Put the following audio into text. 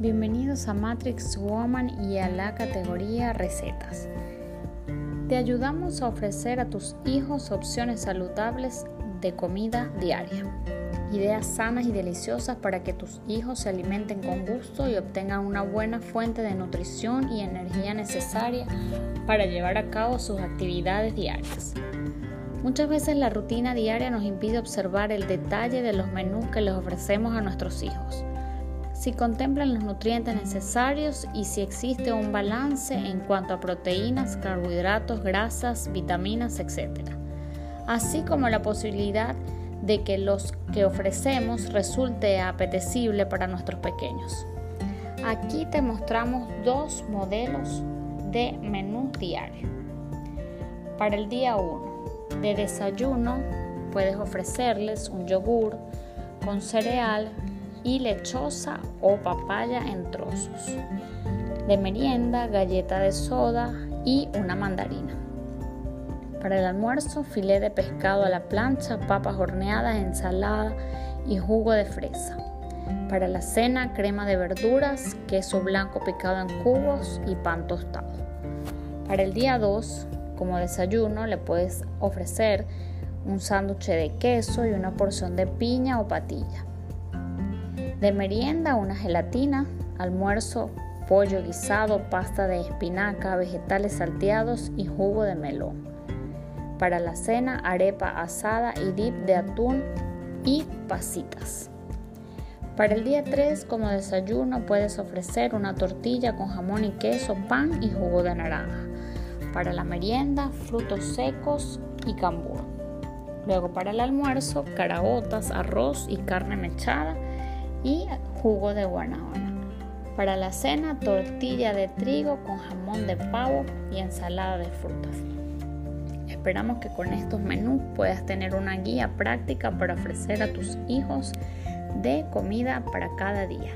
Bienvenidos a Matrix Woman y a la categoría Recetas. Te ayudamos a ofrecer a tus hijos opciones saludables de comida diaria. Ideas sanas y deliciosas para que tus hijos se alimenten con gusto y obtengan una buena fuente de nutrición y energía necesaria para llevar a cabo sus actividades diarias. Muchas veces la rutina diaria nos impide observar el detalle de los menús que les ofrecemos a nuestros hijos. Si contemplan los nutrientes necesarios y si existe un balance en cuanto a proteínas, carbohidratos, grasas, vitaminas, etc. Así como la posibilidad de que los que ofrecemos resulte apetecible para nuestros pequeños. Aquí te mostramos dos modelos de menú diario. Para el día 1, de desayuno puedes ofrecerles un yogur con cereal y lechosa o papaya en trozos. De merienda, galleta de soda y una mandarina. Para el almuerzo, filé de pescado a la plancha, papas horneadas, ensalada y jugo de fresa. Para la cena, crema de verduras, queso blanco picado en cubos y pan tostado. Para el día 2, como desayuno le puedes ofrecer un sándwich de queso y una porción de piña o patilla. De merienda una gelatina, almuerzo pollo guisado, pasta de espinaca, vegetales salteados y jugo de melón. Para la cena arepa asada y dip de atún y pasitas. Para el día 3 como desayuno puedes ofrecer una tortilla con jamón y queso, pan y jugo de naranja. Para la merienda, frutos secos y cambur. Luego para el almuerzo, caraotas, arroz y carne mechada y jugo de guanábana. Para la cena, tortilla de trigo con jamón de pavo y ensalada de frutas. Esperamos que con estos menús puedas tener una guía práctica para ofrecer a tus hijos de comida para cada día.